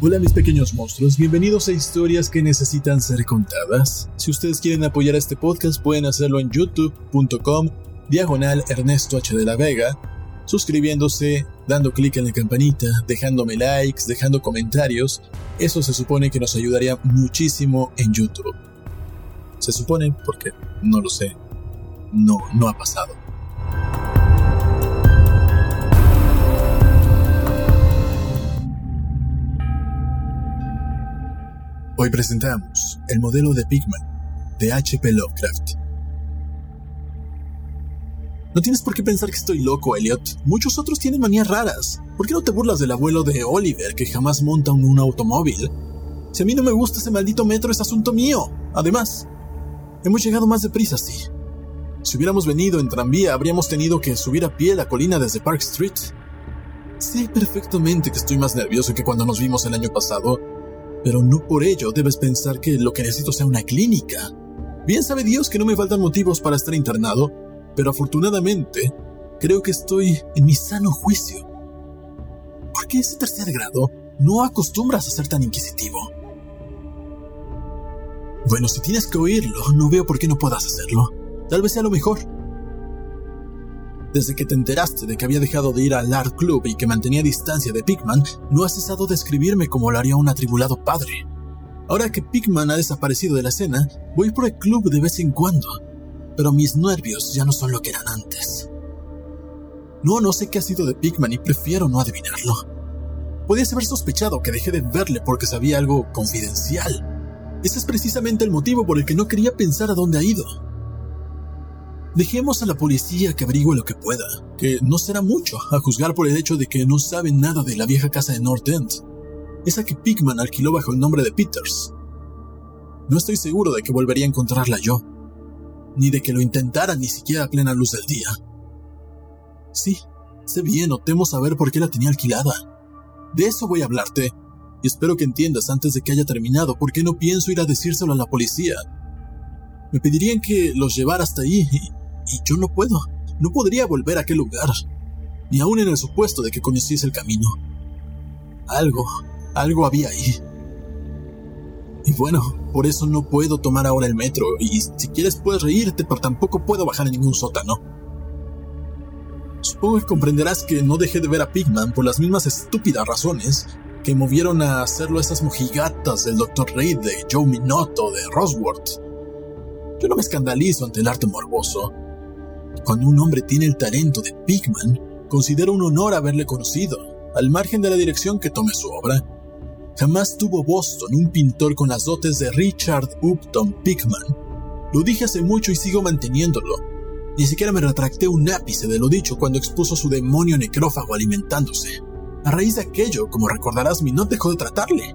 Hola mis pequeños monstruos, bienvenidos a historias que necesitan ser contadas. Si ustedes quieren apoyar a este podcast pueden hacerlo en youtube.com diagonal Ernesto H de la Vega, suscribiéndose, dando clic en la campanita, dejándome likes, dejando comentarios. Eso se supone que nos ayudaría muchísimo en YouTube. Se supone porque no lo sé. No, no ha pasado. Hoy presentamos el modelo de Pigman de H.P. Lovecraft. No tienes por qué pensar que estoy loco, Elliot. Muchos otros tienen manías raras. ¿Por qué no te burlas del abuelo de Oliver que jamás monta un, automóvil? Si a mí no me gusta ese maldito metro es asunto mío. Además, hemos llegado más deprisa, sí. Si hubiéramos venido en tranvía, habríamos tenido que subir a pie la colina desde Park Street. Sé perfectamente que estoy más nervioso que cuando nos vimos el año pasado, pero no por ello debes pensar que lo que necesito sea una clínica. Bien sabe Dios que no me faltan motivos para estar internado, pero afortunadamente creo que estoy en mi sano juicio. ¿Por qué ese tercer grado no acostumbras a ser tan inquisitivo? Bueno, si tienes que oírlo, no veo por qué no puedas hacerlo. Tal vez sea lo mejor. Desde que te enteraste de que había dejado de ir al Art Club y que mantenía distancia de Pigman, no has cesado de escribirme como lo haría un atribulado padre. Ahora que Pigman ha desaparecido de la escena, voy por el club de vez en cuando, pero mis nervios ya no son lo que eran antes. No, no sé qué ha sido de Pigman y prefiero no adivinarlo. Podías haber sospechado que dejé de verle porque sabía algo confidencial. Ese es precisamente el motivo por el que no quería pensar a dónde ha ido. Dejemos a la policía que averigüe lo que pueda, que no será mucho, a juzgar por el hecho de que no saben nada de la vieja casa de North End, esa que Pigman alquiló bajo el nombre de Peters. No estoy seguro de que volvería a encontrarla yo, ni de que lo intentara ni siquiera a plena luz del día. Sí, sé bien o temo saber por qué la tenía alquilada. De eso voy a hablarte, y espero que entiendas antes de que haya terminado por qué no pienso ir a decírselo a la policía. Me pedirían que los llevara hasta ahí y yo no puedo, no podría volver a aquel lugar, ni aun en el supuesto de que conociese el camino. Algo, algo había ahí. Y bueno, por eso no puedo tomar ahora el metro, y si quieres puedes reírte, pero tampoco puedo bajar en ningún sótano. Supongo que comprenderás que no dejé de ver a Pigman por las mismas estúpidas razones que movieron a hacerlo esas mojigatas del Dr. Reid, de Joe Minotto, de Rosworth. Yo no me escandalizo ante el arte morboso, cuando un hombre tiene el talento de Pigman, considero un honor haberle conocido, al margen de la dirección que tome su obra. Jamás tuvo Boston un pintor con las dotes de Richard Upton Pigman. Lo dije hace mucho y sigo manteniéndolo. Ni siquiera me retracté un ápice de lo dicho cuando expuso su demonio necrófago alimentándose. A raíz de aquello, como recordarás, mi no dejó de tratarle.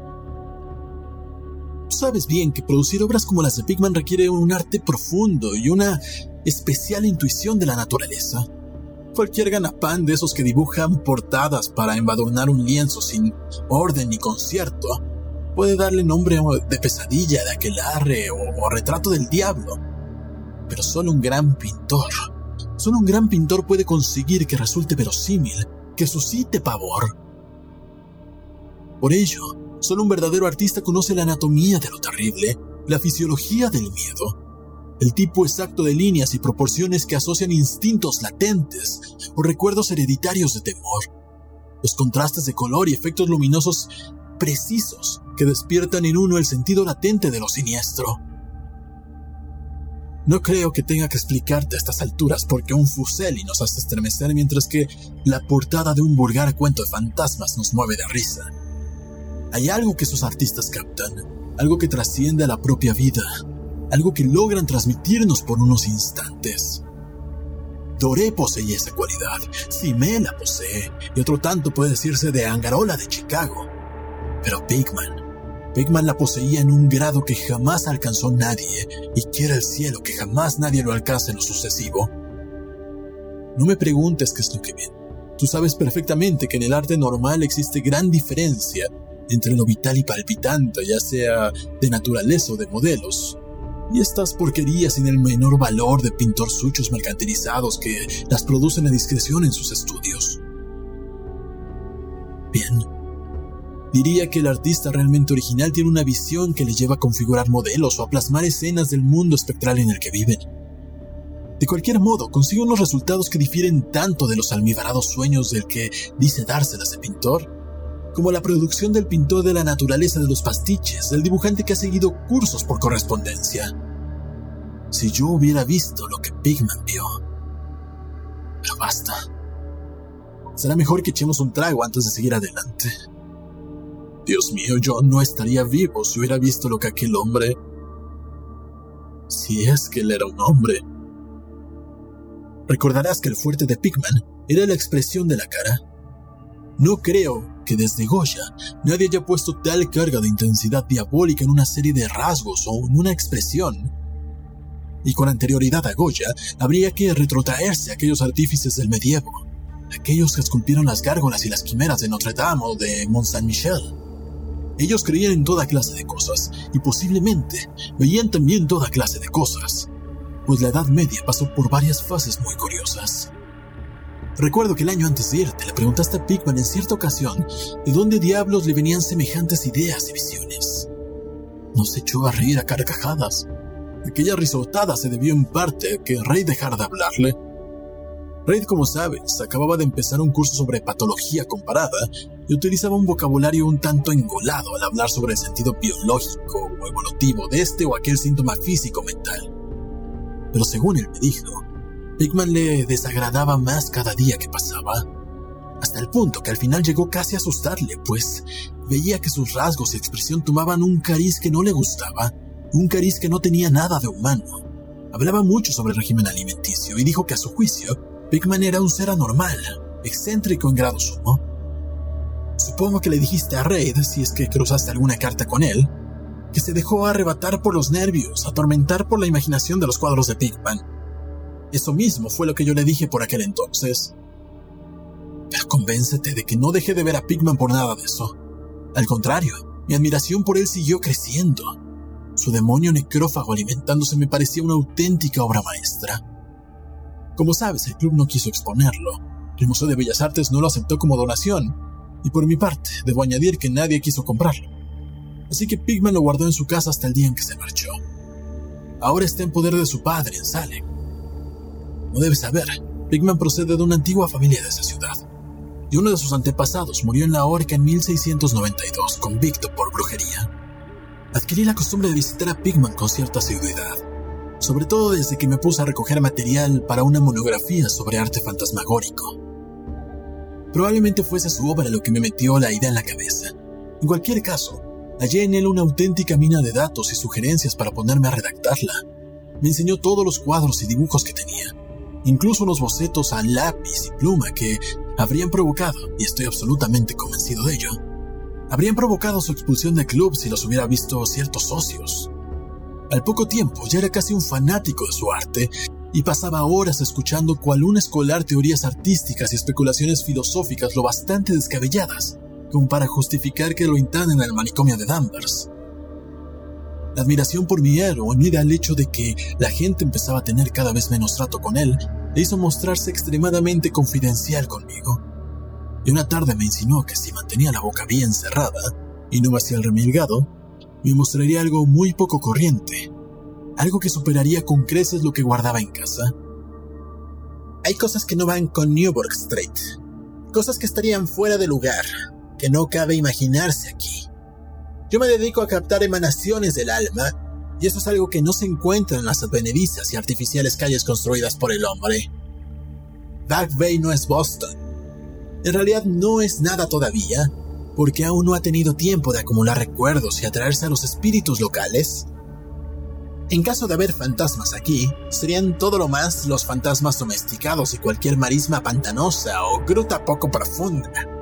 Sabes bien que producir obras como las de Pigman requiere un arte profundo y una especial intuición de la naturaleza. Cualquier ganapán de esos que dibujan portadas para embadurnar un lienzo sin orden ni concierto puede darle nombre de pesadilla, de aquelarre o, o retrato del diablo. Pero solo un gran pintor, solo un gran pintor puede conseguir que resulte verosímil, que suscite pavor. Por ello, solo un verdadero artista conoce la anatomía de lo terrible, la fisiología del miedo, el tipo exacto de líneas y proporciones que asocian instintos latentes o recuerdos hereditarios de temor, los contrastes de color y efectos luminosos precisos que despiertan en uno el sentido latente de lo siniestro. No creo que tenga que explicarte a estas alturas por qué un fuseli nos hace estremecer mientras que la portada de un vulgar cuento de fantasmas nos mueve de risa. Hay algo que esos artistas captan, algo que trasciende a la propia vida, algo que logran transmitirnos por unos instantes. Doré poseía esa cualidad, Cimé la posee, y otro tanto puede decirse de Angarola de Chicago. Pero Pigman, Pigman la poseía en un grado que jamás alcanzó nadie, y quiera el cielo que jamás nadie lo alcance en lo sucesivo. No me preguntes qué es lo que ven. Tú sabes perfectamente que en el arte normal existe gran diferencia entre lo vital y palpitante, ya sea de naturaleza o de modelos y estas porquerías sin el menor valor de pintorzuchos mercantilizados que las producen a discreción en sus estudios. Bien, Diría que el artista realmente original tiene una visión que le lleva a configurar modelos o a plasmar escenas del mundo espectral en el que viven. De cualquier modo, consigue unos resultados que difieren tanto de los almibarados sueños del que dice dárselas de pintor, como la producción del pintor de la naturaleza de los pastiches, del dibujante que ha seguido cursos por correspondencia. Si yo hubiera visto lo que Pigman vio. Pero basta. Será mejor que echemos un trago antes de seguir adelante. Dios mío, yo no estaría vivo si hubiera visto lo que aquel hombre... Si es que él era un hombre. Recordarás que el fuerte de Pigman era la expresión de la cara. No creo que desde Goya nadie haya puesto tal carga de intensidad diabólica en una serie de rasgos o en una expresión. Y con anterioridad a Goya, habría que retrotraerse a aquellos artífices del medievo, aquellos que esculpieron las gárgolas y las quimeras de Notre Dame o de Mont Saint-Michel. Ellos creían en toda clase de cosas y posiblemente veían también toda clase de cosas, pues la Edad Media pasó por varias fases muy curiosas. Recuerdo que el año antes de irte le preguntaste a Pigman en cierta ocasión de dónde diablos le venían semejantes ideas y visiones. Nos echó a reír a carcajadas. Aquella risotada se debió en parte a que Rey dejara de hablarle. Reid, como sabes, acababa de empezar un curso sobre patología comparada y utilizaba un vocabulario un tanto engolado al hablar sobre el sentido biológico o evolutivo de este o aquel síntoma físico mental. Pero según él me dijo, Pigman le desagradaba más cada día que pasaba, hasta el punto que al final llegó casi a asustarle, pues veía que sus rasgos y expresión tomaban un cariz que no le gustaba, un cariz que no tenía nada de humano. Hablaba mucho sobre el régimen alimenticio y dijo que a su juicio, Pigman era un ser anormal, excéntrico en grado sumo. Supongo que le dijiste a Reid, si es que cruzaste alguna carta con él, que se dejó arrebatar por los nervios, atormentar por la imaginación de los cuadros de Pigman. Eso mismo fue lo que yo le dije por aquel entonces. Pero convéncete de que no dejé de ver a Pigman por nada de eso. Al contrario, mi admiración por él siguió creciendo. Su demonio necrófago alimentándose me parecía una auténtica obra maestra. Como sabes, el club no quiso exponerlo. El Museo de Bellas Artes no lo aceptó como donación. Y por mi parte, debo añadir que nadie quiso comprarlo así que Pigman lo guardó en su casa hasta el día en que se marchó. Ahora está en poder de su padre, en. No debes saber, Pigman procede de una antigua familia de esa ciudad, y uno de sus antepasados murió en la horca en 1692, convicto por brujería. Adquirí la costumbre de visitar a Pigman con cierta asiduidad, sobre todo desde que me puse a recoger material para una monografía sobre arte fantasmagórico. Probablemente fuese su obra lo que me metió la idea en la cabeza. En cualquier caso, Hallé en él una auténtica mina de datos y sugerencias para ponerme a redactarla. Me enseñó todos los cuadros y dibujos que tenía, incluso unos bocetos a lápiz y pluma que habrían provocado, y estoy absolutamente convencido de ello, habrían provocado su expulsión del club si los hubiera visto ciertos socios. Al poco tiempo ya era casi un fanático de su arte y pasaba horas escuchando cual un escolar teorías artísticas y especulaciones filosóficas lo bastante descabelladas como para justificar que lo internen al manicomio de Danvers. La admiración por mi héroe, unida al hecho de que la gente empezaba a tener cada vez menos trato con él, le hizo mostrarse extremadamente confidencial conmigo. Y una tarde me insinuó que si mantenía la boca bien cerrada y no me hacía el remilgado, me mostraría algo muy poco corriente, algo que superaría con creces lo que guardaba en casa. Hay cosas que no van con Newburgh Street, cosas que estarían fuera de lugar, que no cabe imaginarse aquí. Yo me dedico a captar emanaciones del alma, y eso es algo que no se encuentra en las advenedizas y artificiales calles construidas por el hombre. Back Bay no es Boston. En realidad no es nada todavía, porque aún no ha tenido tiempo de acumular recuerdos y atraerse a los espíritus locales. En caso de haber fantasmas aquí, serían todo lo más los fantasmas domesticados y cualquier marisma pantanosa o gruta poco profunda.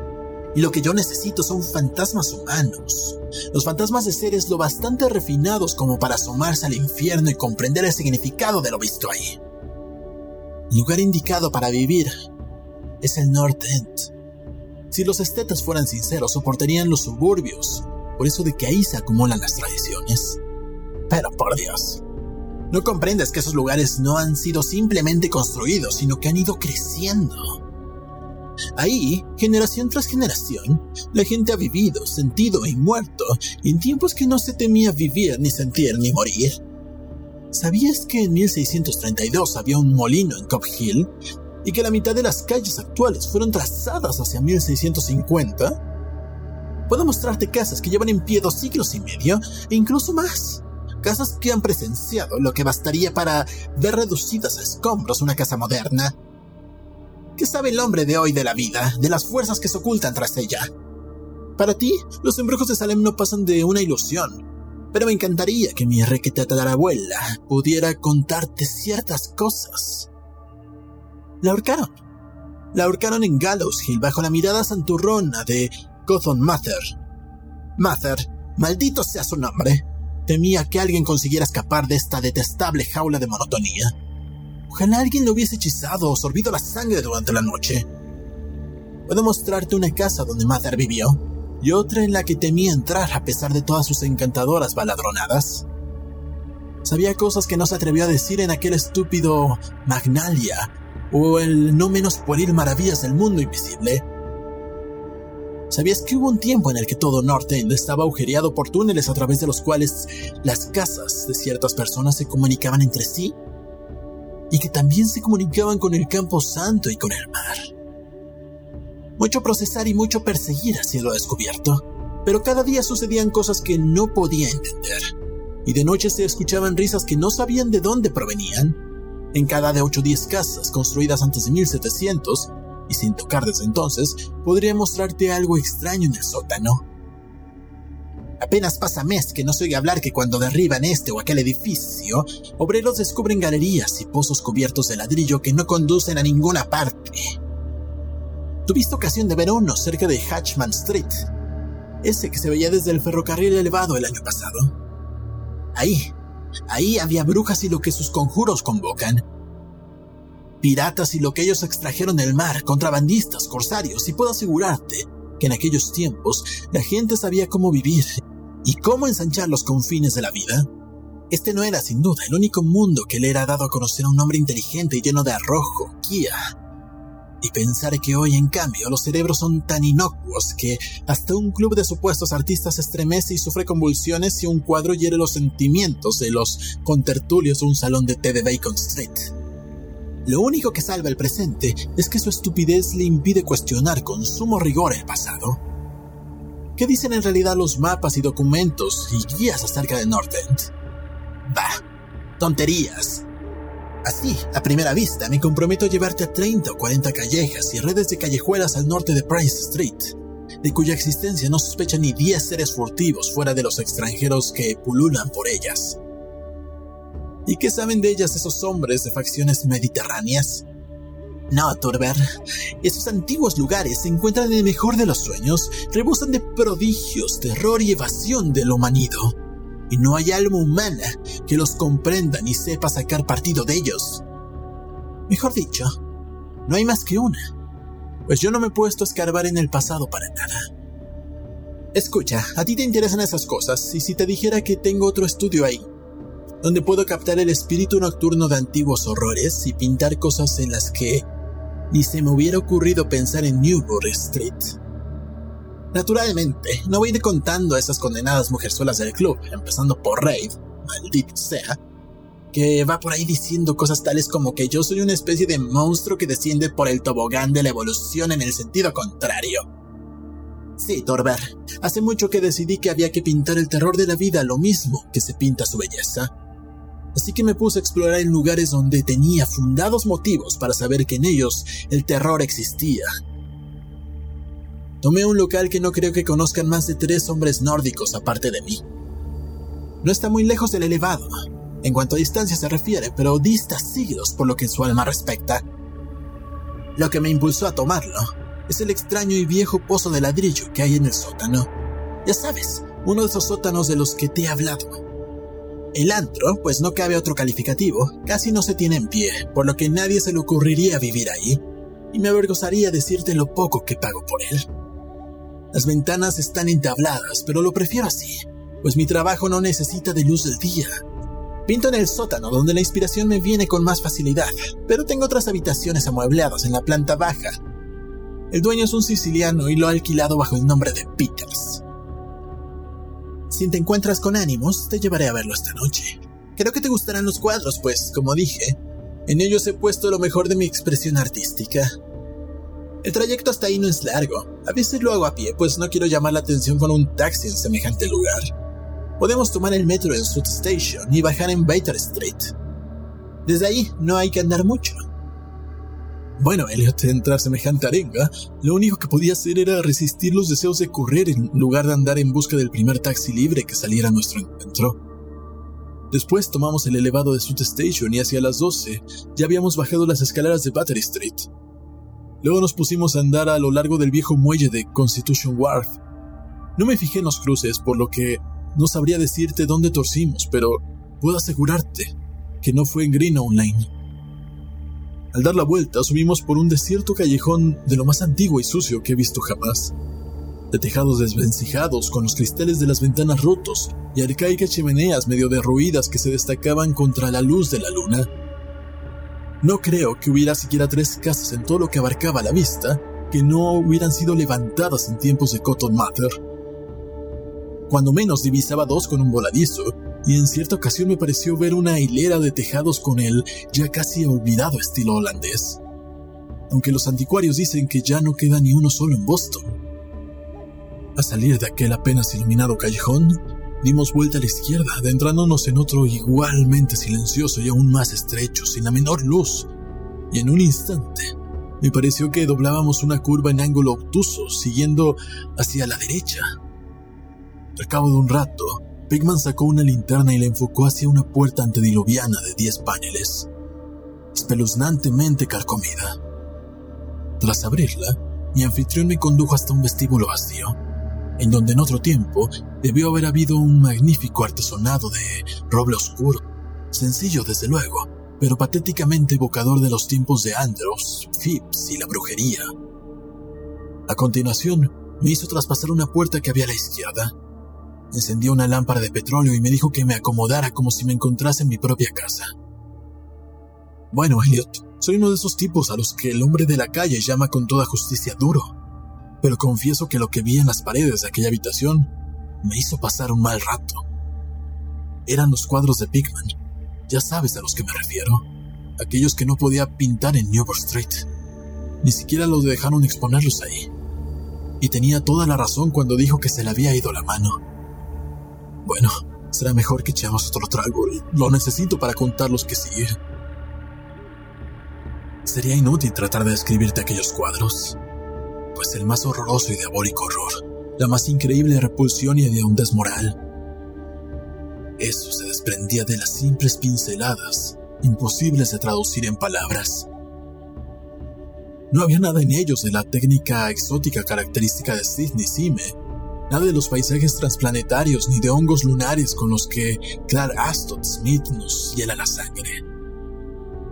Y lo que yo necesito son fantasmas humanos. Los fantasmas de seres lo bastante refinados como para asomarse al infierno y comprender el significado de lo visto ahí. El lugar indicado para vivir es el North End. Si los estetas fueran sinceros, soportarían los suburbios, por eso de que ahí se acumulan las tradiciones. Pero por Dios, no comprendes que esos lugares no han sido simplemente construidos, sino que han ido creciendo. Ahí, generación tras generación, la gente ha vivido, sentido y muerto en tiempos que no se temía vivir, ni sentir, ni morir. ¿Sabías que en 1632 había un molino en Cop Hill y que la mitad de las calles actuales fueron trazadas hacia 1650? Puedo mostrarte casas que llevan en pie dos siglos y medio e incluso más. Casas que han presenciado lo que bastaría para ver reducidas a escombros una casa moderna. ¿Qué sabe el hombre de hoy de la vida, de las fuerzas que se ocultan tras ella? Para ti, los embrujos de Salem no pasan de una ilusión, pero me encantaría que mi abuela pudiera contarte ciertas cosas. La ahorcaron. La ahorcaron en Gallows Hill bajo la mirada santurrona de Gothon Mather. Mather, maldito sea su nombre, temía que alguien consiguiera escapar de esta detestable jaula de monotonía. Ojalá alguien le hubiese hechizado o sorbido la sangre durante la noche. Puedo mostrarte una casa donde Mather vivió y otra en la que temía entrar a pesar de todas sus encantadoras baladronadas. Sabía cosas que no se atrevió a decir en aquel estúpido Magnalia o el no menos pueril Maravillas del Mundo Invisible. ¿Sabías que hubo un tiempo en el que todo North End estaba agujereado por túneles a través de los cuales las casas de ciertas personas se comunicaban entre sí? Y que también se comunicaban con el campo santo y con el mar. Mucho procesar y mucho perseguir ha sido descubierto, pero cada día sucedían cosas que no podía entender, y de noche se escuchaban risas que no sabían de dónde provenían. En cada de 8 o 10 casas construidas antes de 1700, y sin tocar desde entonces, podría mostrarte algo extraño en el sótano. Apenas pasa mes que no se oye hablar que cuando derriban este o aquel edificio, obreros descubren galerías y pozos cubiertos de ladrillo que no conducen a ninguna parte. Tuviste ocasión de ver uno cerca de Hatchman Street, ese que se veía desde el ferrocarril elevado el año pasado. Ahí, ahí había brujas y lo que sus conjuros convocan. Piratas y lo que ellos extrajeron del mar, contrabandistas, corsarios, y puedo asegurarte que en aquellos tiempos la gente sabía cómo vivir y cómo ensanchar los confines de la vida. Este no era sin duda el único mundo que le era dado a conocer a un hombre inteligente y lleno de arrojo, guía. Y pensar que hoy, en cambio, los cerebros son tan inocuos que hasta un club de supuestos artistas estremece y sufre convulsiones si un cuadro hiere los sentimientos de los contertulios de un salón de té de Bacon Street. Lo único que salva el presente es que su estupidez le impide cuestionar con sumo rigor el pasado. ¿Qué dicen en realidad los mapas y documentos y guías acerca de Northend? Bah, tonterías. Así, a primera vista, me comprometo a llevarte a 30 o 40 callejas y redes de callejuelas al norte de Price Street, de cuya existencia no sospechan ni 10 seres furtivos fuera de los extranjeros que pululan por ellas. ¿Y qué saben de ellas esos hombres de facciones mediterráneas? No, Torber. Esos antiguos lugares se encuentran en el mejor de los sueños, rebosan de prodigios, terror y evasión de lo manido. Y no hay alma humana que los comprenda ni sepa sacar partido de ellos. Mejor dicho, no hay más que una. Pues yo no me he puesto a escarbar en el pasado para nada. Escucha, a ti te interesan esas cosas, y si te dijera que tengo otro estudio ahí, donde puedo captar el espíritu nocturno de antiguos horrores y pintar cosas en las que ni se me hubiera ocurrido pensar en Newbury Street. Naturalmente, no voy a ir contando a esas condenadas mujerzuelas del club, empezando por Raid, maldito sea, que va por ahí diciendo cosas tales como que yo soy una especie de monstruo que desciende por el tobogán de la evolución en el sentido contrario. Sí, Torber, hace mucho que decidí que había que pintar el terror de la vida lo mismo que se pinta su belleza así que me puse a explorar en lugares donde tenía fundados motivos para saber que en ellos el terror existía. Tomé un local que no creo que conozcan más de tres hombres nórdicos aparte de mí. No está muy lejos del elevado, en cuanto a distancia se refiere, pero dista siglos por lo que su alma respecta. Lo que me impulsó a tomarlo es el extraño y viejo pozo de ladrillo que hay en el sótano. Ya sabes, uno de esos sótanos de los que te he hablado. El antro, pues no cabe otro calificativo, casi no se tiene en pie, por lo que nadie se le ocurriría vivir ahí, y me avergonzaría decirte lo poco que pago por él. Las ventanas están entabladas, pero lo prefiero así, pues mi trabajo no necesita de luz del día. Pinto en el sótano, donde la inspiración me viene con más facilidad, pero tengo otras habitaciones amuebladas en la planta baja. El dueño es un siciliano y lo ha alquilado bajo el nombre de Peters. Si te encuentras con ánimos, te llevaré a verlo esta noche. Creo que te gustarán los cuadros, pues, como dije, en ellos he puesto lo mejor de mi expresión artística. El trayecto hasta ahí no es largo. A veces lo hago a pie, pues no quiero llamar la atención con un taxi en semejante lugar. Podemos tomar el metro en South Station y bajar en Baker Street. Desde ahí no hay que andar mucho. Bueno, Elliot, entrar semejante arenga, lo único que podía hacer era resistir los deseos de correr en lugar de andar en busca del primer taxi libre que saliera a nuestro encuentro. Después tomamos el elevado de South Station y hacia las 12 ya habíamos bajado las escaleras de Battery Street. Luego nos pusimos a andar a lo largo del viejo muelle de Constitution Wharf. No me fijé en los cruces, por lo que no sabría decirte dónde torcimos, pero puedo asegurarte que no fue en Greenown Lane. Al dar la vuelta subimos por un desierto callejón de lo más antiguo y sucio que he visto jamás de tejados desvencijados con los cristales de las ventanas rotos y arcaicas chimeneas medio derruidas que se destacaban contra la luz de la luna. No creo que hubiera siquiera tres casas en todo lo que abarcaba la vista que no hubieran sido levantadas en tiempos de Cotton Mather. Cuando menos divisaba dos con un voladizo, y en cierta ocasión me pareció ver una hilera de tejados con el ya casi olvidado estilo holandés. Aunque los anticuarios dicen que ya no queda ni uno solo en Boston. A salir de aquel apenas iluminado callejón, dimos vuelta a la izquierda, adentrándonos en otro igualmente silencioso y aún más estrecho, sin la menor luz, y en un instante me pareció que doblábamos una curva en ángulo obtuso, siguiendo hacia la derecha. Al cabo de un rato, Pigman sacó una linterna y la enfocó hacia una puerta antediluviana de diez paneles, espeluznantemente carcomida. Tras abrirla, mi anfitrión me condujo hasta un vestíbulo vacío en donde en otro tiempo debió haber habido un magnífico artesonado de roble oscuro, sencillo desde luego, pero patéticamente evocador de los tiempos de Andros, Phipps y la brujería. A continuación, me hizo traspasar una puerta que había a la izquierda. Encendió una lámpara de petróleo y me dijo que me acomodara como si me encontrase en mi propia casa. Bueno, Elliot, soy uno de esos tipos a los que el hombre de la calle llama con toda justicia duro pero confieso que lo que vi en las paredes de aquella habitación me hizo pasar un mal rato. Eran los cuadros de Pigman, ya sabes a los que me refiero, aquellos que no podía pintar en Newport Street. Ni siquiera los dejaron exponerlos ahí. Y tenía toda la razón cuando dijo que se le había ido la mano. Bueno, será mejor que echemos otro trago. Lo necesito para contar los que siguen. Sería inútil tratar de describirte aquellos cuadros pues el más horroroso y diabólico horror, la más increíble repulsión y hediondez moral. Eso se desprendía de las simples pinceladas, imposibles de traducir en palabras. No había nada en ellos de la técnica exótica característica de Sidney Sime, nada de los paisajes transplanetarios ni de hongos lunares con los que Clark Aston Smith nos hiela la sangre.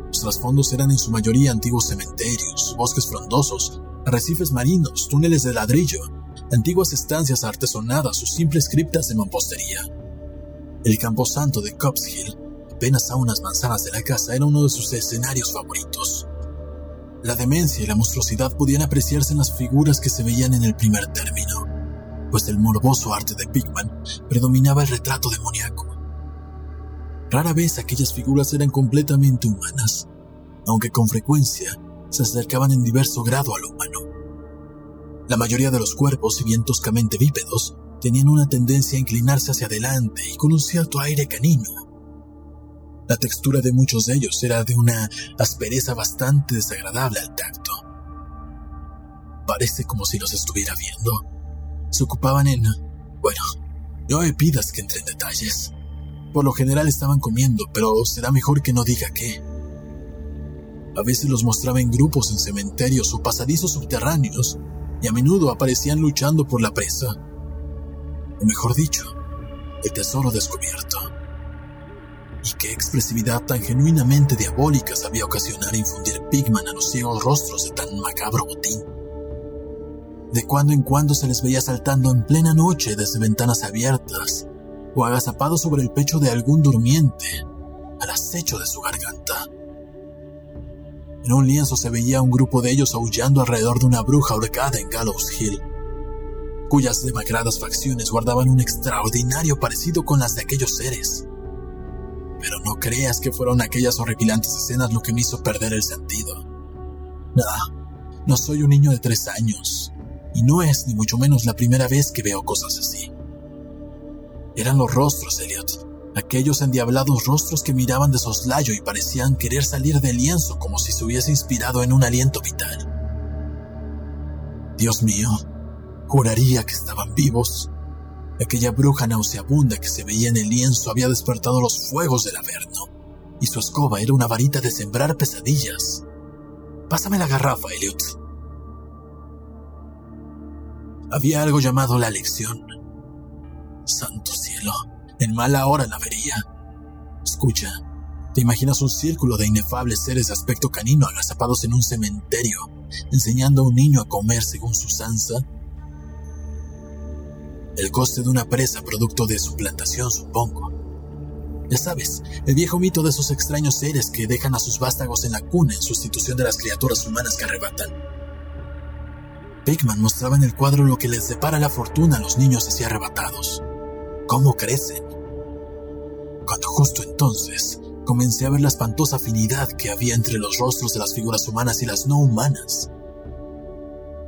Los trasfondos eran en su mayoría antiguos cementerios, bosques frondosos, arrecifes marinos, túneles de ladrillo, antiguas estancias artesonadas o simples criptas de mampostería. El camposanto de Cops Hill, apenas a unas manzanas de la casa, era uno de sus escenarios favoritos. La demencia y la monstruosidad podían apreciarse en las figuras que se veían en el primer término, pues el morboso arte de Pigman predominaba el retrato demoníaco. Rara vez aquellas figuras eran completamente humanas, aunque con frecuencia se acercaban en diverso grado a lo humano. La mayoría de los cuerpos, si bien toscamente bípedos, tenían una tendencia a inclinarse hacia adelante y con un cierto aire canino. La textura de muchos de ellos era de una aspereza bastante desagradable al tacto. Parece como si los estuviera viendo. Se ocupaban en... Bueno, no me pidas que entre en detalles. Por lo general estaban comiendo, pero será mejor que no diga qué. A veces los mostraba en grupos en cementerios o pasadizos subterráneos y a menudo aparecían luchando por la presa. O mejor dicho, el tesoro descubierto. Y qué expresividad tan genuinamente diabólica sabía ocasionar infundir Pigman a los ciegos rostros de tan macabro botín. De cuando en cuando se les veía saltando en plena noche desde ventanas abiertas o agazapados sobre el pecho de algún durmiente al acecho de su garganta. En un lienzo se veía un grupo de ellos aullando alrededor de una bruja ahorcada en Gallows Hill, cuyas demacradas facciones guardaban un extraordinario parecido con las de aquellos seres. Pero no creas que fueron aquellas horripilantes escenas lo que me hizo perder el sentido. No, no soy un niño de tres años, y no es ni mucho menos la primera vez que veo cosas así. Eran los rostros, Elliot, aquellos endiablados rostros que miraban de soslayo y parecían querer salir del lienzo como si se hubiese inspirado en un aliento vital. Dios mío, juraría que estaban vivos. Aquella bruja nauseabunda que se veía en el lienzo había despertado los fuegos del Averno, y su escoba era una varita de sembrar pesadillas. Pásame la garrafa, Elliot. Había algo llamado la lección. Santo cielo, en mala hora la vería. Escucha, ¿te imaginas un círculo de inefables seres de aspecto canino agazapados en un cementerio, enseñando a un niño a comer según su sansa? El coste de una presa producto de su plantación, supongo. Ya sabes, el viejo mito de esos extraños seres que dejan a sus vástagos en la cuna en sustitución de las criaturas humanas que arrebatan. Pigman mostraba en el cuadro lo que les depara la fortuna a los niños así arrebatados. Cómo crecen. Cuando justo entonces comencé a ver la espantosa afinidad que había entre los rostros de las figuras humanas y las no humanas.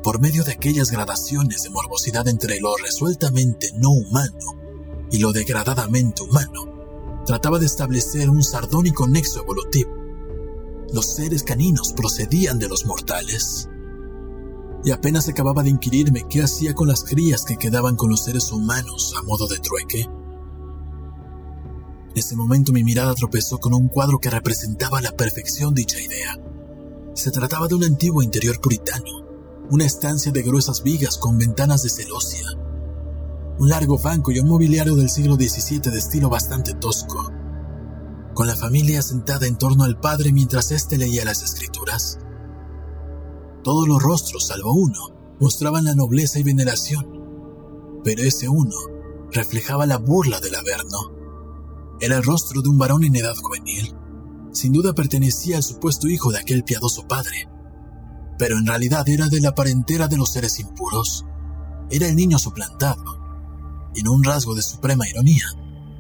Por medio de aquellas gradaciones de morbosidad entre lo resueltamente no humano y lo degradadamente humano, trataba de establecer un sardónico nexo evolutivo. Los seres caninos procedían de los mortales. Y apenas acababa de inquirirme qué hacía con las crías que quedaban con los seres humanos a modo de trueque. En ese momento mi mirada tropezó con un cuadro que representaba la perfección dicha idea. Se trataba de un antiguo interior puritano, una estancia de gruesas vigas con ventanas de celosia, un largo banco y un mobiliario del siglo XVII de estilo bastante tosco, con la familia sentada en torno al padre mientras éste leía las escrituras. Todos los rostros, salvo uno, mostraban la nobleza y veneración, pero ese uno reflejaba la burla del Averno. Era el rostro de un varón en edad juvenil. Sin duda pertenecía al supuesto hijo de aquel piadoso padre, pero en realidad era de la parentela de los seres impuros. Era el niño suplantado, en un rasgo de suprema ironía,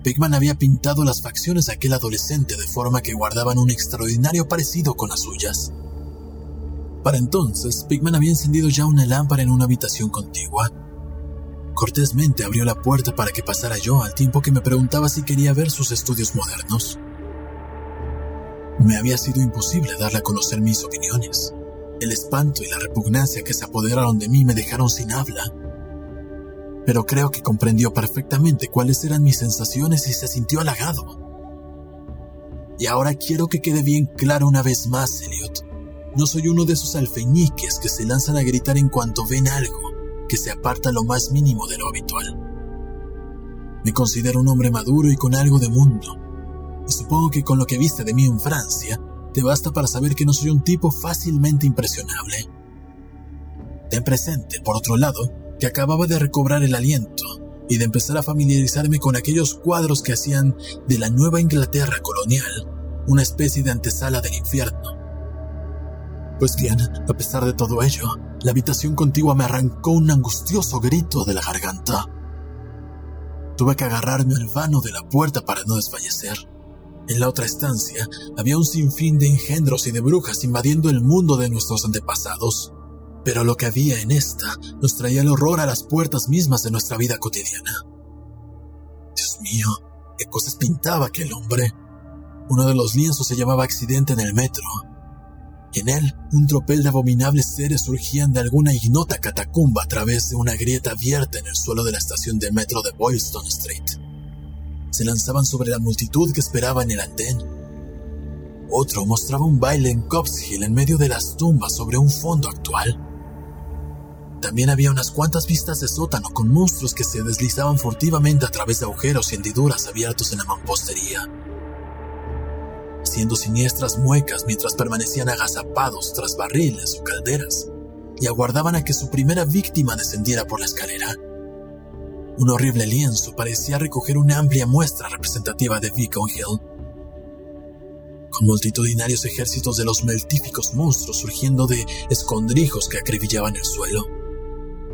Pigman había pintado las facciones de aquel adolescente de forma que guardaban un extraordinario parecido con las suyas. Para entonces, Pigman había encendido ya una lámpara en una habitación contigua. Cortésmente abrió la puerta para que pasara yo al tiempo que me preguntaba si quería ver sus estudios modernos. Me había sido imposible darle a conocer mis opiniones. El espanto y la repugnancia que se apoderaron de mí me dejaron sin habla pero creo que comprendió perfectamente cuáles eran mis sensaciones y se sintió halagado. Y ahora quiero que quede bien claro una vez más, Elliot. No soy uno de esos alfeñiques que se lanzan a gritar en cuanto ven algo que se aparta lo más mínimo de lo habitual. Me considero un hombre maduro y con algo de mundo. Y supongo que con lo que viste de mí en Francia, te basta para saber que no soy un tipo fácilmente impresionable. Ten presente, por otro lado, que acababa de recobrar el aliento y de empezar a familiarizarme con aquellos cuadros que hacían de la Nueva Inglaterra colonial una especie de antesala del infierno. Pues bien, a pesar de todo ello, la habitación contigua me arrancó un angustioso grito de la garganta. Tuve que agarrarme al vano de la puerta para no desfallecer. En la otra estancia había un sinfín de engendros y de brujas invadiendo el mundo de nuestros antepasados pero lo que había en esta nos traía el horror a las puertas mismas de nuestra vida cotidiana. Dios mío, qué cosas pintaba aquel hombre. Uno de los lienzos se llamaba Accidente en el metro, en él un tropel de abominables seres surgían de alguna ignota catacumba a través de una grieta abierta en el suelo de la estación de metro de Boylston Street. Se lanzaban sobre la multitud que esperaba en el andén. Otro mostraba un baile en Cops Hill en medio de las tumbas sobre un fondo actual. También había unas cuantas vistas de sótano con monstruos que se deslizaban furtivamente a través de agujeros y hendiduras abiertos en la mampostería, haciendo siniestras muecas mientras permanecían agazapados tras barriles o calderas y aguardaban a que su primera víctima descendiera por la escalera. Un horrible lienzo parecía recoger una amplia muestra representativa de Beacon Hill. con multitudinarios ejércitos de los meltíficos monstruos surgiendo de escondrijos que acribillaban el suelo.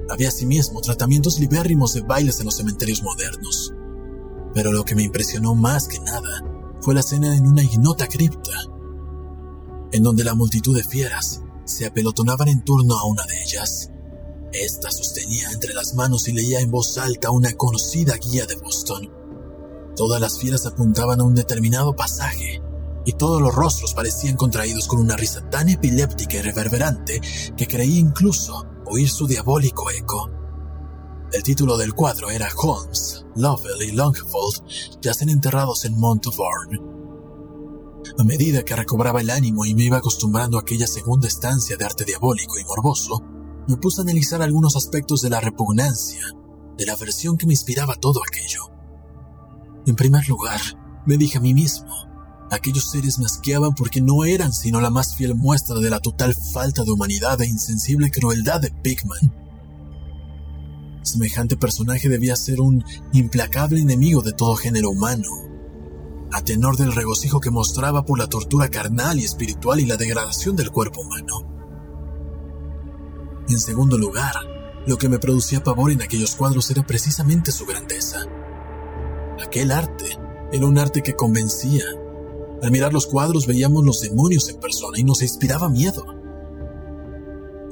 Había asimismo tratamientos libérrimos de bailes en los cementerios modernos. Pero lo que me impresionó más que nada fue la escena en una ignota cripta, en donde la multitud de fieras se apelotonaban en torno a una de ellas. Esta sostenía entre las manos y leía en voz alta una conocida guía de Boston. Todas las fieras apuntaban a un determinado pasaje, y todos los rostros parecían contraídos con una risa tan epiléptica y reverberante que creí incluso oír su diabólico eco. El título del cuadro era Holmes, Lovell y Longfold yacen enterrados en Montauban. A medida que recobraba el ánimo y me iba acostumbrando a aquella segunda estancia de arte diabólico y morboso, me puse a analizar algunos aspectos de la repugnancia, de la aversión que me inspiraba todo aquello. En primer lugar, me dije a mí mismo, aquellos seres me asqueaban porque no eran sino la más fiel muestra de la total falta de humanidad e insensible crueldad de Pigman. Semejante personaje debía ser un implacable enemigo de todo género humano, a tenor del regocijo que mostraba por la tortura carnal y espiritual y la degradación del cuerpo humano. En segundo lugar, lo que me producía pavor en aquellos cuadros era precisamente su grandeza. Aquel arte era un arte que convencía. Al mirar los cuadros veíamos los demonios en persona y nos inspiraba miedo.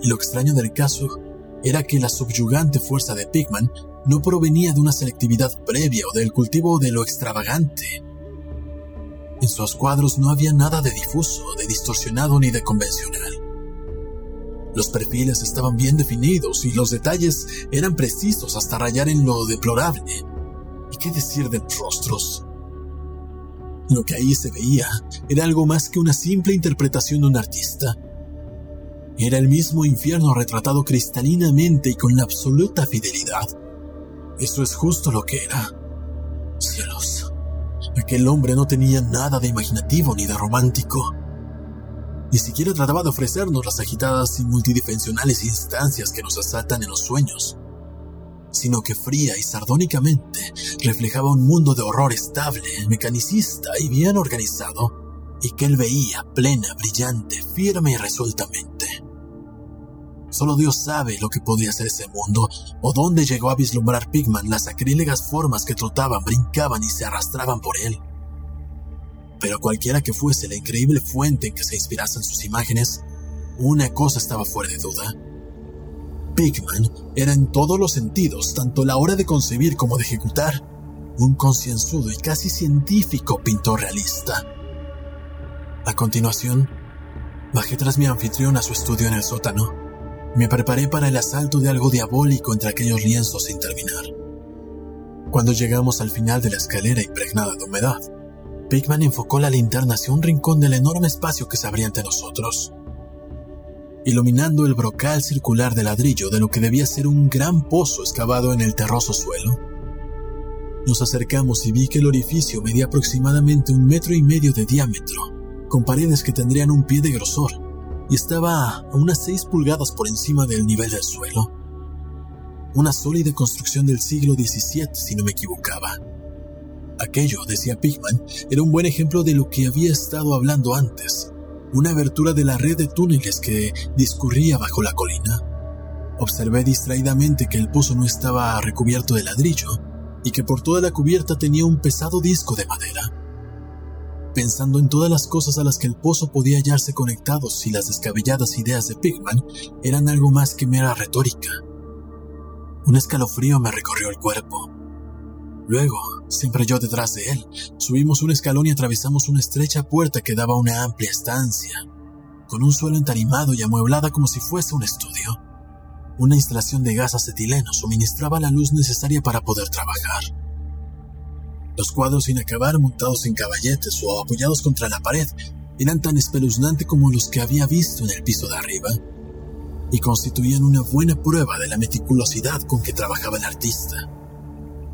Lo extraño del caso era que la subyugante fuerza de Pigman no provenía de una selectividad previa o del cultivo de lo extravagante. En sus cuadros no había nada de difuso, de distorsionado ni de convencional. Los perfiles estaban bien definidos y los detalles eran precisos hasta rayar en lo deplorable. ¿Y qué decir de los rostros? Lo que ahí se veía era algo más que una simple interpretación de un artista. Era el mismo infierno retratado cristalinamente y con la absoluta fidelidad. Eso es justo lo que era. Cielos, aquel hombre no tenía nada de imaginativo ni de romántico ni siquiera trataba de ofrecernos las agitadas y multidimensionales instancias que nos asaltan en los sueños, sino que fría y sardónicamente reflejaba un mundo de horror estable, mecanicista y bien organizado, y que él veía plena, brillante, firme y resueltamente. Solo Dios sabe lo que podía ser ese mundo, o dónde llegó a vislumbrar Pigman las acrílegas formas que trotaban, brincaban y se arrastraban por él pero cualquiera que fuese la increíble fuente en que se inspirasen sus imágenes, una cosa estaba fuera de duda. Pigman era en todos los sentidos, tanto la hora de concebir como de ejecutar, un concienzudo y casi científico pintor realista. A continuación, bajé tras mi anfitrión a su estudio en el sótano. Me preparé para el asalto de algo diabólico entre aquellos lienzos sin terminar. Cuando llegamos al final de la escalera impregnada de humedad, Pigman enfocó la linterna hacia un rincón del enorme espacio que se abría ante nosotros, iluminando el brocal circular de ladrillo de lo que debía ser un gran pozo excavado en el terroso suelo. Nos acercamos y vi que el orificio medía aproximadamente un metro y medio de diámetro, con paredes que tendrían un pie de grosor, y estaba a unas seis pulgadas por encima del nivel del suelo. Una sólida construcción del siglo XVII, si no me equivocaba. Aquello, decía Pigman, era un buen ejemplo de lo que había estado hablando antes, una abertura de la red de túneles que discurría bajo la colina. Observé distraídamente que el pozo no estaba recubierto de ladrillo y que por toda la cubierta tenía un pesado disco de madera. Pensando en todas las cosas a las que el pozo podía hallarse conectado si las descabelladas ideas de Pigman eran algo más que mera retórica. Un escalofrío me recorrió el cuerpo. Luego, siempre yo detrás de él, subimos un escalón y atravesamos una estrecha puerta que daba a una amplia estancia, con un suelo entarimado y amueblada como si fuese un estudio. Una instalación de gas acetileno suministraba la luz necesaria para poder trabajar. Los cuadros sin acabar montados en caballetes o apoyados contra la pared eran tan espeluznantes como los que había visto en el piso de arriba, y constituían una buena prueba de la meticulosidad con que trabajaba el artista.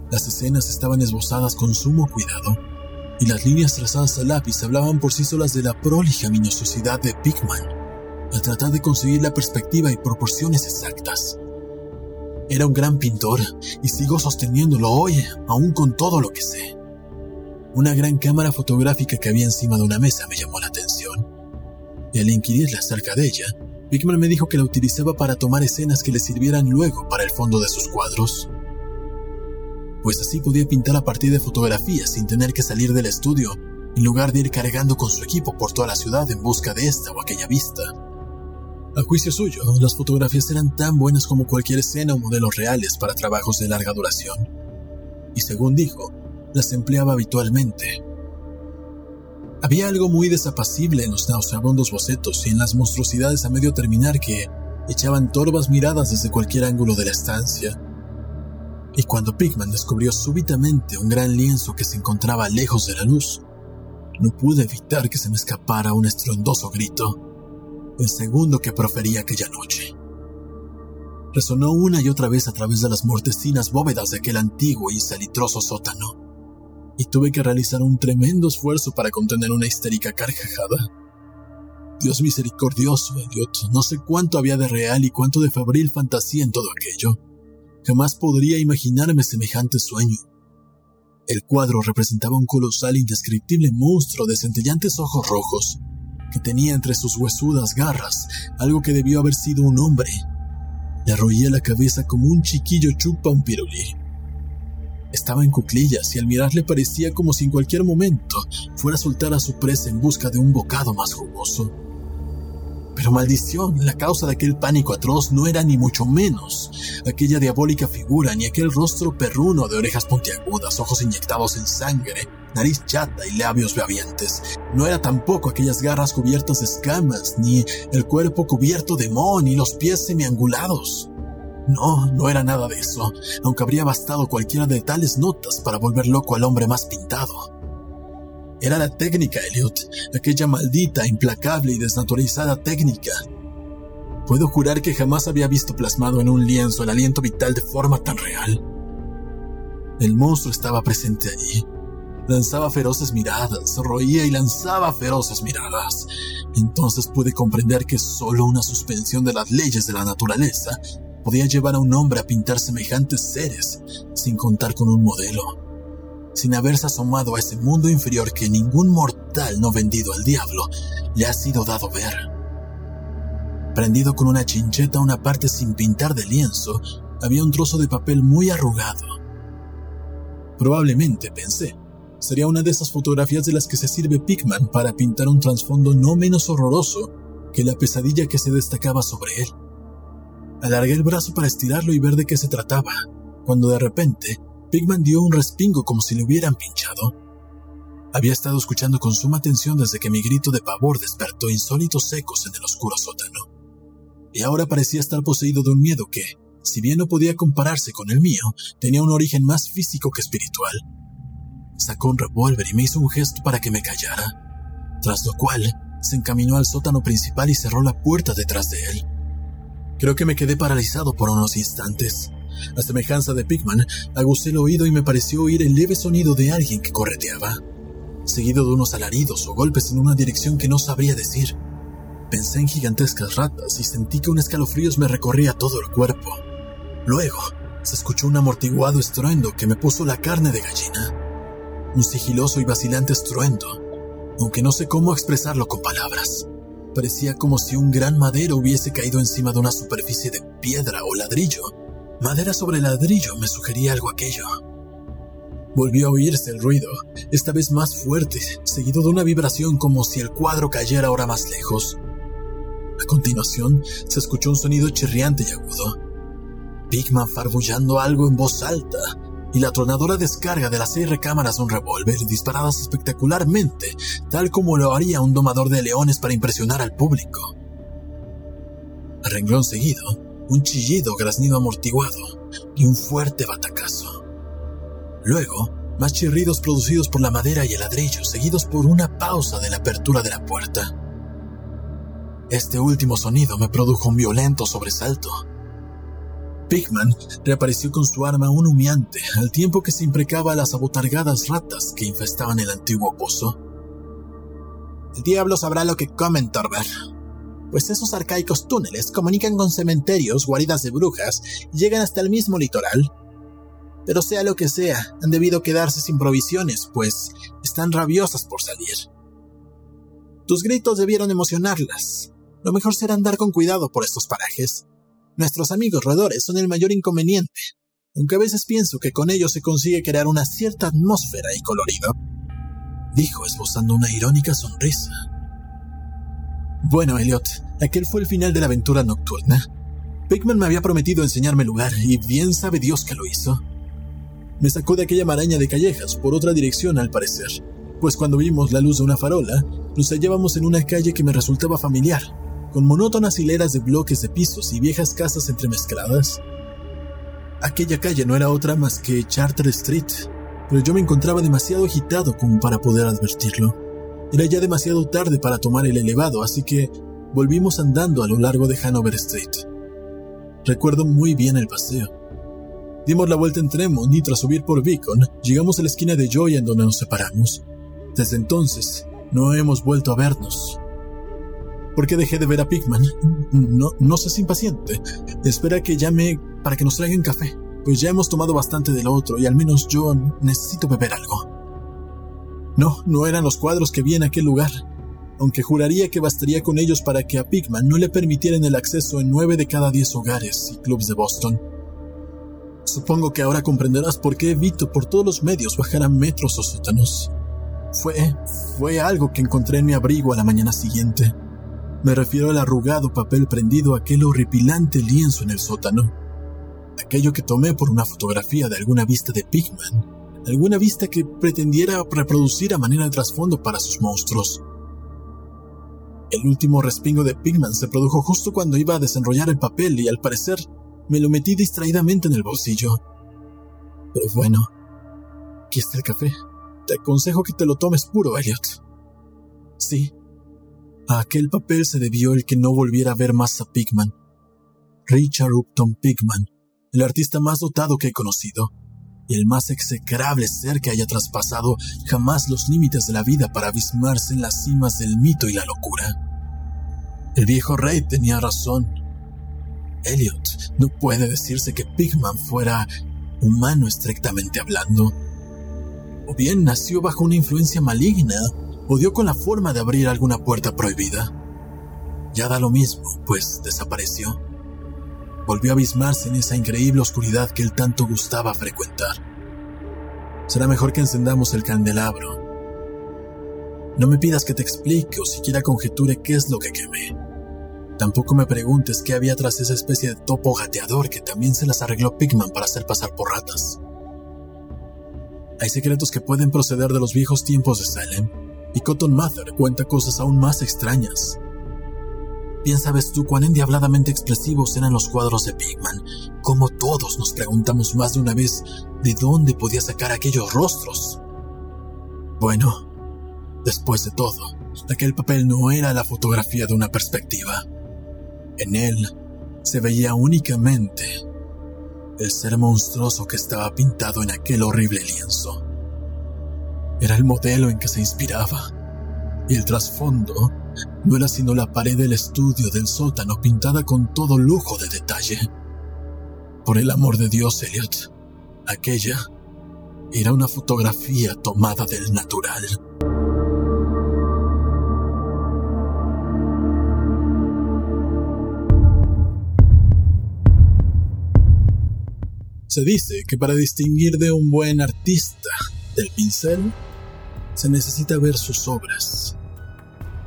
Las escenas estaban esbozadas con sumo cuidado, y las líneas trazadas a lápiz hablaban por sí solas de la prolija minuciosidad de Pigman, al tratar de conseguir la perspectiva y proporciones exactas. Era un gran pintor y sigo sosteniéndolo hoy, aún con todo lo que sé. Una gran cámara fotográfica que había encima de una mesa me llamó la atención. Y al inquirirle acerca de ella, Pickman me dijo que la utilizaba para tomar escenas que le sirvieran luego para el fondo de sus cuadros. Pues así podía pintar a partir de fotografías sin tener que salir del estudio, en lugar de ir cargando con su equipo por toda la ciudad en busca de esta o aquella vista. A juicio suyo, las fotografías eran tan buenas como cualquier escena o modelos reales para trabajos de larga duración. Y según dijo, las empleaba habitualmente. Había algo muy desapacible en los nauseabundos bocetos y en las monstruosidades a medio terminar que echaban torvas miradas desde cualquier ángulo de la estancia. Y cuando Pigman descubrió súbitamente un gran lienzo que se encontraba lejos de la luz, no pude evitar que se me escapara un estruendoso grito el segundo que profería aquella noche. Resonó una y otra vez a través de las mortecinas bóvedas de aquel antiguo y salitroso sótano, y tuve que realizar un tremendo esfuerzo para contener una histérica carcajada. Dios misericordioso, Elliot, no sé cuánto había de real y cuánto de febril fantasía en todo aquello. Jamás podría imaginarme semejante sueño. El cuadro representaba un colosal indescriptible monstruo de centellantes ojos rojos, que tenía entre sus huesudas garras algo que debió haber sido un hombre. Le arrollé la cabeza como un chiquillo chupa un pirulí. Estaba en cuclillas y al mirarle parecía como si en cualquier momento fuera a soltar a su presa en busca de un bocado más jugoso. Pero maldición, la causa de aquel pánico atroz no era ni mucho menos aquella diabólica figura ni aquel rostro perruno de orejas puntiagudas, ojos inyectados en sangre, nariz chata y labios bebientes. No era tampoco aquellas garras cubiertas de escamas, ni el cuerpo cubierto de moho, ni los pies semiangulados. No, no era nada de eso, aunque habría bastado cualquiera de tales notas para volver loco al hombre más pintado. Era la técnica, Elliot, aquella maldita, implacable y desnaturalizada técnica. Puedo jurar que jamás había visto plasmado en un lienzo el aliento vital de forma tan real. El monstruo estaba presente allí, Lanzaba feroces miradas, roía y lanzaba feroces miradas. Entonces pude comprender que solo una suspensión de las leyes de la naturaleza podía llevar a un hombre a pintar semejantes seres sin contar con un modelo, sin haberse asomado a ese mundo inferior que ningún mortal no vendido al diablo le ha sido dado ver. Prendido con una chincheta a una parte sin pintar de lienzo, había un trozo de papel muy arrugado. Probablemente, pensé, sería una de esas fotografías de las que se sirve Pickman para pintar un trasfondo no menos horroroso que la pesadilla que se destacaba sobre él. Alargué el brazo para estirarlo y ver de qué se trataba, cuando de repente Pickman dio un respingo como si le hubieran pinchado. Había estado escuchando con suma atención desde que mi grito de pavor despertó insólitos ecos en el oscuro sótano. Y ahora parecía estar poseído de un miedo que, si bien no podía compararse con el mío, tenía un origen más físico que espiritual sacó un revólver y me hizo un gesto para que me callara, tras lo cual se encaminó al sótano principal y cerró la puerta detrás de él. Creo que me quedé paralizado por unos instantes. A semejanza de Pigman, aguzé el oído y me pareció oír el leve sonido de alguien que correteaba, seguido de unos alaridos o golpes en una dirección que no sabría decir. Pensé en gigantescas ratas y sentí que un escalofríos me recorría todo el cuerpo. Luego, se escuchó un amortiguado estruendo que me puso la carne de gallina un sigiloso y vacilante estruendo, aunque no sé cómo expresarlo con palabras. Parecía como si un gran madero hubiese caído encima de una superficie de piedra o ladrillo. Madera sobre ladrillo me sugería algo aquello. Volvió a oírse el ruido, esta vez más fuerte, seguido de una vibración como si el cuadro cayera ahora más lejos. A continuación, se escuchó un sonido chirriante y agudo. Pigman farbullando algo en voz alta, y la tronadora descarga de las seis recámaras de un revólver disparadas espectacularmente, tal como lo haría un domador de leones para impresionar al público. A renglón seguido, un chillido graznido amortiguado y un fuerte batacazo. Luego, más chirridos producidos por la madera y el ladrillo, seguidos por una pausa de la apertura de la puerta. Este último sonido me produjo un violento sobresalto Pigman reapareció con su arma un humeante al tiempo que se imprecaba a las abotargadas ratas que infestaban el antiguo pozo. El diablo sabrá lo que comen, Torber. Pues esos arcaicos túneles comunican con cementerios, guaridas de brujas y llegan hasta el mismo litoral. Pero sea lo que sea, han debido quedarse sin provisiones, pues están rabiosas por salir. Tus gritos debieron emocionarlas. Lo mejor será andar con cuidado por estos parajes. Nuestros amigos roedores son el mayor inconveniente, aunque a veces pienso que con ellos se consigue crear una cierta atmósfera y colorido, dijo esbozando una irónica sonrisa. Bueno, Elliot, aquel fue el final de la aventura nocturna. Pigman me había prometido enseñarme lugar, y bien sabe Dios que lo hizo. Me sacó de aquella maraña de callejas por otra dirección al parecer, pues cuando vimos la luz de una farola, nos hallábamos en una calle que me resultaba familiar, con monótonas hileras de bloques de pisos y viejas casas entremezcladas. Aquella calle no era otra más que Charter Street, pero yo me encontraba demasiado agitado como para poder advertirlo. Era ya demasiado tarde para tomar el elevado, así que volvimos andando a lo largo de Hanover Street. Recuerdo muy bien el paseo. Dimos la vuelta en Tremont y tras subir por Beacon, llegamos a la esquina de Joy en donde nos separamos. Desde entonces, no hemos vuelto a vernos. ¿Por qué dejé de ver a Pigman? No, no seas impaciente. Espera que llame para que nos traigan café, pues ya hemos tomado bastante del otro y al menos yo necesito beber algo. No, no eran los cuadros que vi en aquel lugar, aunque juraría que bastaría con ellos para que a Pigman no le permitieran el acceso en nueve de cada diez hogares y clubs de Boston. Supongo que ahora comprenderás por qué evito por todos los medios bajar a metros o sótanos. Fue, fue algo que encontré en mi abrigo a la mañana siguiente. Me refiero al arrugado papel prendido aquel horripilante lienzo en el sótano. Aquello que tomé por una fotografía de alguna vista de Pigman, alguna vista que pretendiera reproducir a manera de trasfondo para sus monstruos. El último respingo de Pigman se produjo justo cuando iba a desenrollar el papel y al parecer me lo metí distraídamente en el bolsillo. Pero bueno, aquí está el café. Te aconsejo que te lo tomes puro, Elliot. Sí, a aquel papel se debió el que no volviera a ver más a Pigman. Richard Upton Pigman, el artista más dotado que he conocido, y el más execrable ser que haya traspasado jamás los límites de la vida para abismarse en las cimas del mito y la locura. El viejo rey tenía razón. Elliot no puede decirse que Pigman fuera humano estrictamente hablando. O bien nació bajo una influencia maligna o dio con la forma de abrir alguna puerta prohibida. Ya da lo mismo, pues desapareció. Volvió a abismarse en esa increíble oscuridad que él tanto gustaba frecuentar. Será mejor que encendamos el candelabro. No me pidas que te explique o siquiera conjeture qué es lo que quemé. Tampoco me preguntes qué había tras esa especie de topo gateador que también se las arregló Pigman para hacer pasar por ratas. Hay secretos que pueden proceder de los viejos tiempos de Salem, y Cotton Mather cuenta cosas aún más extrañas. Bien sabes tú cuán endiabladamente expresivos eran los cuadros de Pigman, como todos nos preguntamos más de una vez de dónde podía sacar aquellos rostros. Bueno, después de todo, aquel papel no era la fotografía de una perspectiva. En él se veía únicamente el ser monstruoso que estaba pintado en aquel horrible lienzo. Era el modelo en que se inspiraba. Y el trasfondo no era sino la pared del estudio del sótano pintada con todo lujo de detalle. Por el amor de Dios, Elliot, aquella era una fotografía tomada del natural. Se dice que para distinguir de un buen artista del pincel se necesita ver sus obras,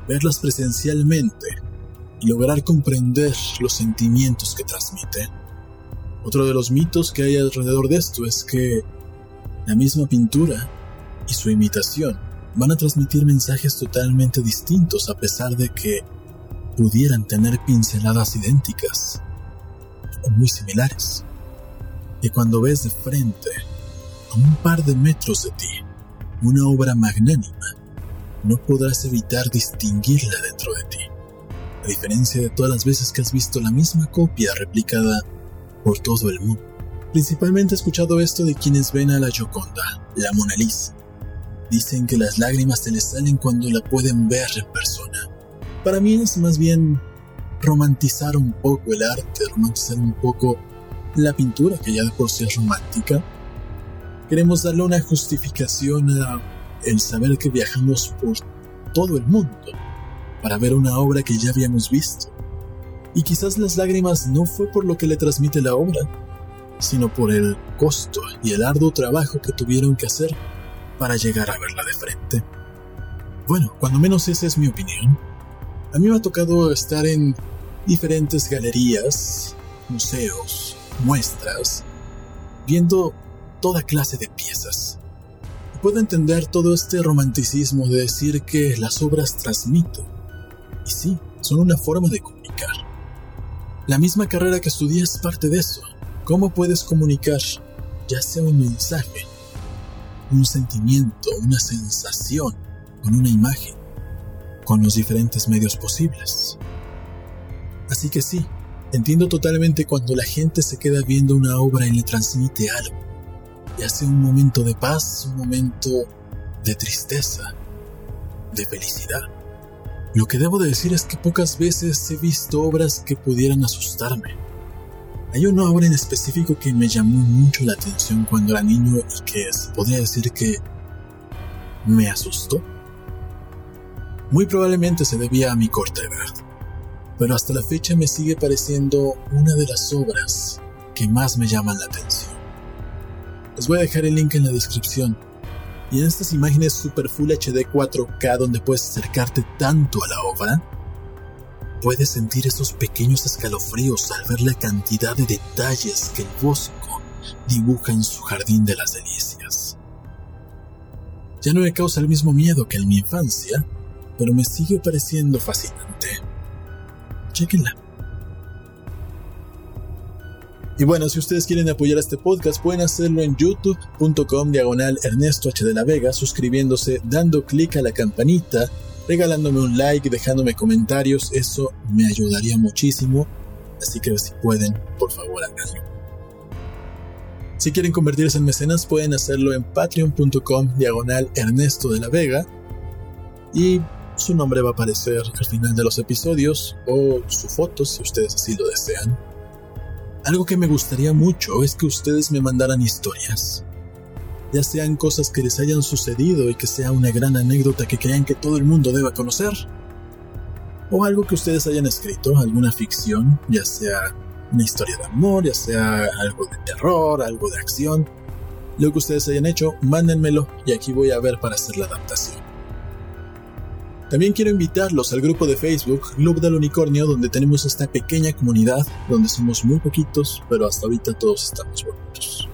verlas presencialmente y lograr comprender los sentimientos que transmite. Otro de los mitos que hay alrededor de esto es que la misma pintura y su imitación van a transmitir mensajes totalmente distintos a pesar de que pudieran tener pinceladas idénticas o muy similares. Y cuando ves de frente, a un par de metros de ti, una obra magnánima, no podrás evitar distinguirla dentro de ti, a diferencia de todas las veces que has visto la misma copia replicada por todo el mundo. Principalmente he escuchado esto de quienes ven a la Gioconda, la Mona Lisa. Dicen que las lágrimas se les salen cuando la pueden ver en persona. Para mí es más bien romantizar un poco el arte, romantizar un poco la pintura, que ya de por sí es romántica, Queremos darle una justificación a el saber que viajamos por todo el mundo para ver una obra que ya habíamos visto. Y quizás las lágrimas no fue por lo que le transmite la obra, sino por el costo y el arduo trabajo que tuvieron que hacer para llegar a verla de frente. Bueno, cuando menos esa es mi opinión. A mí me ha tocado estar en diferentes galerías, museos, muestras, viendo toda clase de piezas. Puedo entender todo este romanticismo de decir que las obras transmiten. Y sí, son una forma de comunicar. La misma carrera que estudié es parte de eso. ¿Cómo puedes comunicar, ya sea un mensaje, un sentimiento, una sensación, con una imagen, con los diferentes medios posibles? Así que sí, entiendo totalmente cuando la gente se queda viendo una obra y le transmite algo, ya sea un momento de paz, un momento de tristeza, de felicidad. Lo que debo de decir es que pocas veces he visto obras que pudieran asustarme hay una obra en específico que me llamó mucho la atención cuando era niño y que se podría decir que me asustó. Muy probablemente se debía a mi corta edad, pero hasta la fecha me sigue pareciendo una de las obras que más me llaman la atención. Les voy a dejar el link en la descripción. Y en estas imágenes Super Full HD 4K donde puedes acercarte tanto a la obra, puedes sentir esos pequeños escalofríos al ver la cantidad de detalles que el bosco dibuja en su jardín de las delicias. Ya no me causa el mismo miedo que en mi infancia, pero me sigue pareciendo fascinante. Chequenla. Y bueno, si ustedes quieren apoyar este podcast, pueden hacerlo en youtube.com diagonal Ernesto H. de la Vega, suscribiéndose, dando clic a la campanita regalándome un like, dejándome comentarios, eso me ayudaría muchísimo. Así que si pueden, por favor háganlo. Si quieren convertirse en mecenas, pueden hacerlo en patreon.com diagonal Ernesto de la Vega. Y su nombre va a aparecer al final de los episodios o su foto si ustedes así lo desean. Algo que me gustaría mucho es que ustedes me mandaran historias. Ya sean cosas que les hayan sucedido y que sea una gran anécdota que crean que todo el mundo deba conocer, o algo que ustedes hayan escrito, alguna ficción, ya sea una historia de amor, ya sea algo de terror, algo de acción, lo que ustedes hayan hecho, mándenmelo y aquí voy a ver para hacer la adaptación. También quiero invitarlos al grupo de Facebook Club del Unicornio, donde tenemos esta pequeña comunidad, donde somos muy poquitos, pero hasta ahorita todos estamos bonitos.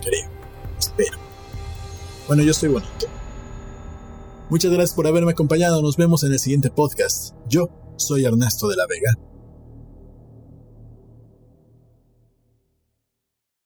Creo. Espero. Bueno, yo estoy bonito. Muchas gracias por haberme acompañado. Nos vemos en el siguiente podcast. Yo soy Ernesto de la Vega.